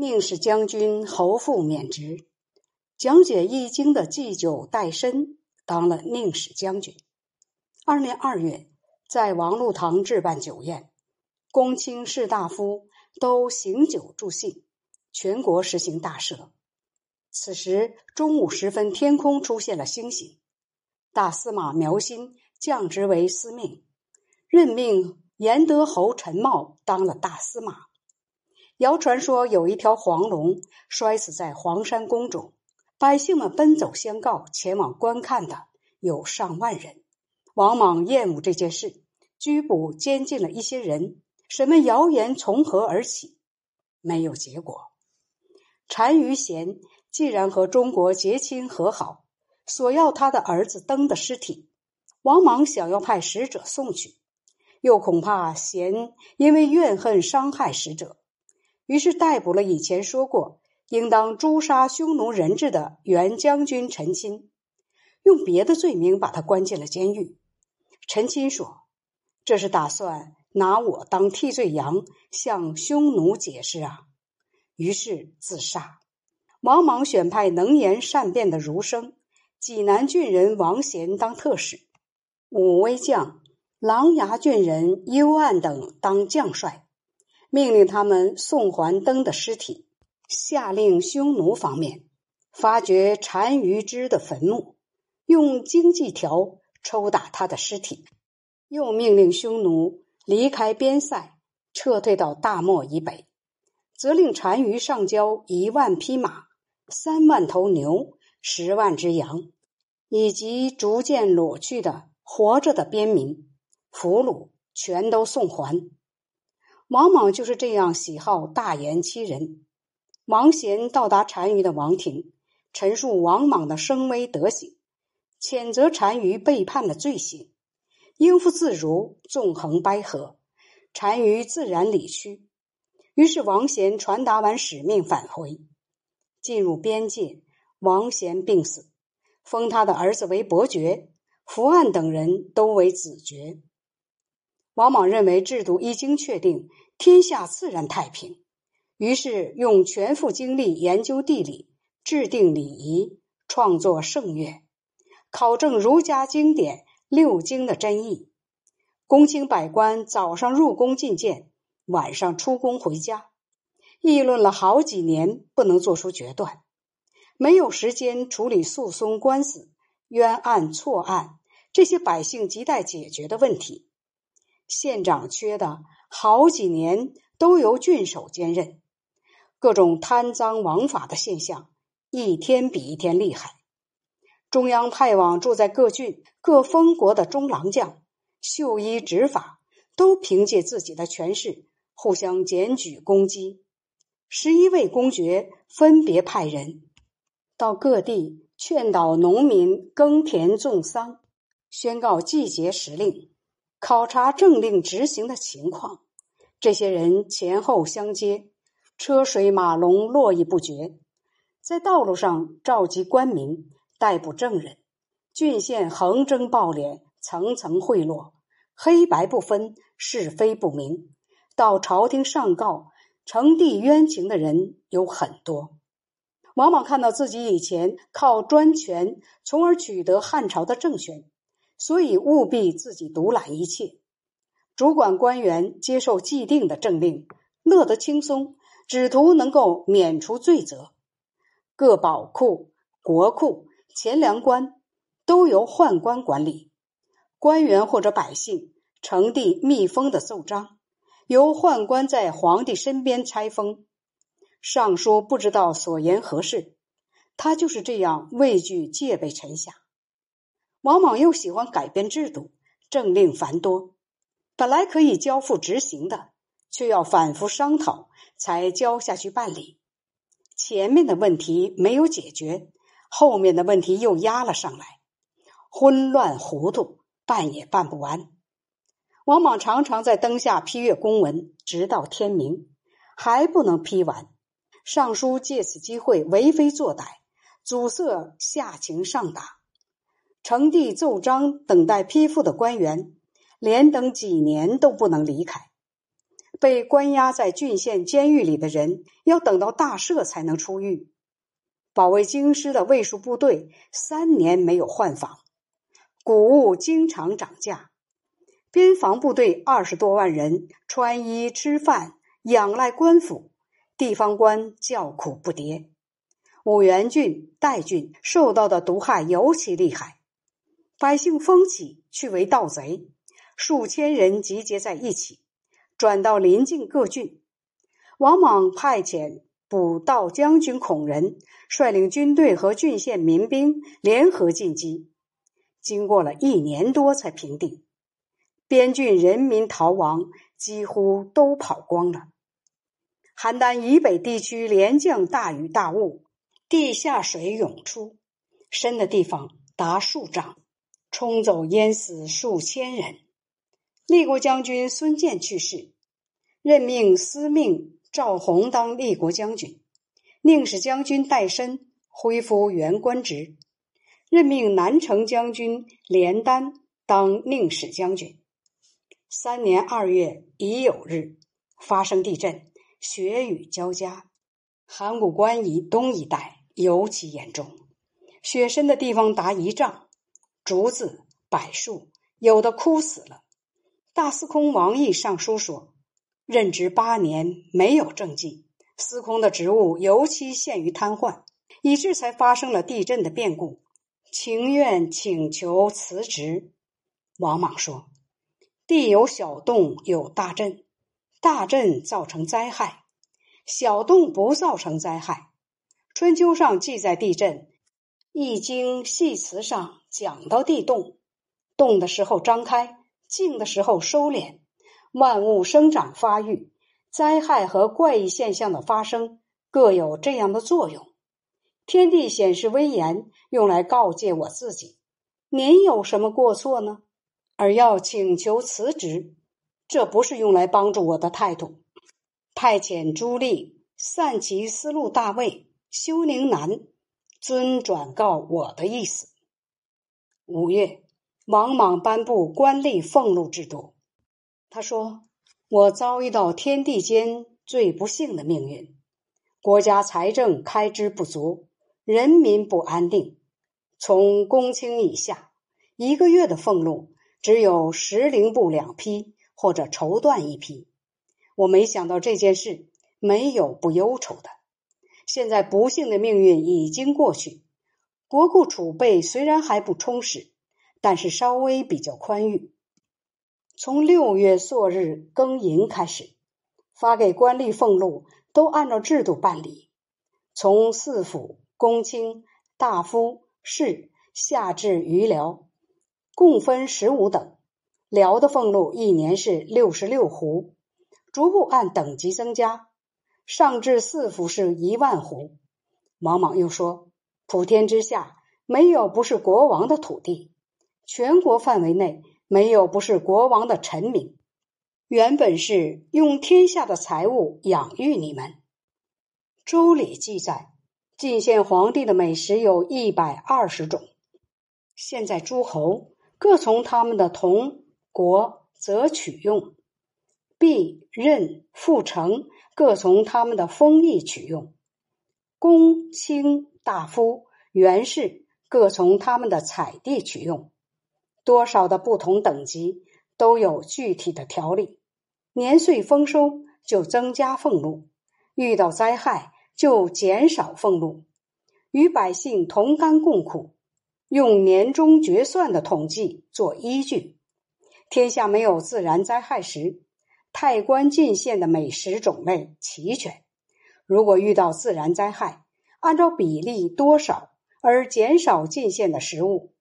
宁使将军侯父免职，讲解易经的祭酒戴申当了宁使将军。二年二月，在王禄堂置办酒宴，公卿士大夫都行酒助兴，全国实行大赦。此时中午时分，天空出现了星星。大司马苗新降职为司命，任命严德侯陈茂当了大司马。谣传说有一条黄龙摔死在黄山宫中，百姓们奔走相告，前往观看的有上万人。王莽厌恶这件事，拘捕监禁了一些人。什么谣言从何而起？没有结果。单于贤既然和中国结亲和好。索要他的儿子登的尸体，王莽想要派使者送去，又恐怕贤因为怨恨伤害使者，于是逮捕了以前说过应当诛杀匈奴人质的原将军陈钦，用别的罪名把他关进了监狱。陈钦说：“这是打算拿我当替罪羊，向匈奴解释啊。”于是自杀。王莽选派能言善辩的儒生。济南郡人王贤当特使，武威将琅琊郡人幽暗等当将帅，命令他们送还登的尸体。下令匈奴方面发掘单于之的坟墓，用荆棘条抽打他的尸体。又命令匈奴离开边塞，撤退到大漠以北，责令单于上交一万匹马、三万头牛。十万只羊，以及逐渐裸去的活着的边民俘虏，全都送还。王莽就是这样喜好大言欺人。王贤到达单于的王庭，陈述王莽的声威德行，谴责单于背叛的罪行，应付自如，纵横捭阖，单于自然理屈。于是王贤传达完使命，返回，进入边界。王贤病死，封他的儿子为伯爵，福岸等人都为子爵。王莽认为制度一经确定，天下自然太平，于是用全副精力研究地理，制定礼仪，创作圣乐，考证儒家经典六经的真意。公卿百官早上入宫觐见，晚上出宫回家，议论了好几年，不能做出决断。没有时间处理诉讼官司、冤案错案这些百姓亟待解决的问题，县长缺的好几年都由郡守兼任，各种贪赃枉法的现象一天比一天厉害。中央派往住在各郡各封国的中郎将、秀衣执法，都凭借自己的权势互相检举攻击。十一位公爵分别派人。到各地劝导农民耕田种桑，宣告季节时令，考察政令执行的情况。这些人前后相接，车水马龙，络绎不绝。在道路上召集官民，逮捕证人，郡县横征暴敛，层层贿赂，黑白不分，是非不明。到朝廷上告，呈递冤情的人有很多。往往看到自己以前靠专权，从而取得汉朝的政权，所以务必自己独揽一切，主管官员接受既定的政令，乐得轻松，只图能够免除罪责。各宝库、国库、钱粮官都由宦官管理，官员或者百姓呈递密封的奏章，由宦官在皇帝身边拆封。尚书不知道所言何事，他就是这样畏惧戒备臣下。王莽又喜欢改变制度，政令繁多，本来可以交付执行的，却要反复商讨才交下去办理。前面的问题没有解决，后面的问题又压了上来，混乱糊涂，办也办不完。王莽常常在灯下批阅公文，直到天明，还不能批完。尚书借此机会为非作歹，阻塞下情上达。呈递奏章等待批复的官员，连等几年都不能离开。被关押在郡县监狱里的人要等到大赦才能出狱。保卫京师的卫戍部队三年没有换防，谷物经常涨价。边防部队二十多万人穿衣吃饭仰赖官府，地方官叫苦不迭。五原郡、代郡受到的毒害尤其厉害，百姓疯起去为盗贼，数千人集结在一起，转到邻近各郡。王莽派遣捕盗将军孔仁率领军队和郡县民兵联合进击，经过了一年多才平定。边郡人民逃亡，几乎都跑光了。邯郸以北地区连降大雨大雾。地下水涌出，深的地方达数丈，冲走淹死数千人。立国将军孙建去世，任命司命赵弘当立国将军，宁使将军戴申恢复原官职，任命南城将军连丹当宁使将军。三年二月乙酉日，发生地震，雪雨交加，函谷关以东一带。尤其严重，雪深的地方达一丈，竹子、柏树有的枯死了。大司空王毅上书说：“任职八年没有政绩，司空的职务尤其陷于瘫痪，以致才发生了地震的变故，情愿请求辞职。”王莽说：“地有小动，有大震，大震造成灾害，小动不造成灾害。”春秋上记载地震，《易经》系辞上讲到地动，动的时候张开，静的时候收敛，万物生长发育，灾害和怪异现象的发生各有这样的作用。天地显示威严，用来告诫我自己：您有什么过错呢？而要请求辞职，这不是用来帮助我的态度。派遣朱棣散其思路大卫。休宁南遵转告我的意思。五月，王莽颁布官吏俸禄制度。他说：“我遭遇到天地间最不幸的命运，国家财政开支不足，人民不安定。从公卿以下，一个月的俸禄只有十零布两批，或者绸缎一批。我没想到这件事，没有不忧愁的。”现在不幸的命运已经过去，国库储备虽然还不充实，但是稍微比较宽裕。从六月朔日庚寅开始，发给官吏俸禄都按照制度办理，从四府、公卿、大夫、士下至余僚，共分十五等。僚的俸禄一年是六十六斛，逐步按等级增加。上至四府是一万户。王莽又说：“普天之下没有不是国王的土地，全国范围内没有不是国王的臣民。原本是用天下的财物养育你们。”《周礼》记载，晋献皇帝的美食有一百二十种。现在诸侯各从他们的同国则取用，必任复成。各从他们的封邑取用，公卿大夫元士各从他们的采地取用，多少的不同等级都有具体的条例。年岁丰收就增加俸禄，遇到灾害就减少俸禄，与百姓同甘共苦，用年终决算的统计做依据。天下没有自然灾害时。太官进献的美食种类齐全，如果遇到自然灾害，按照比例多少而减少进献的食物，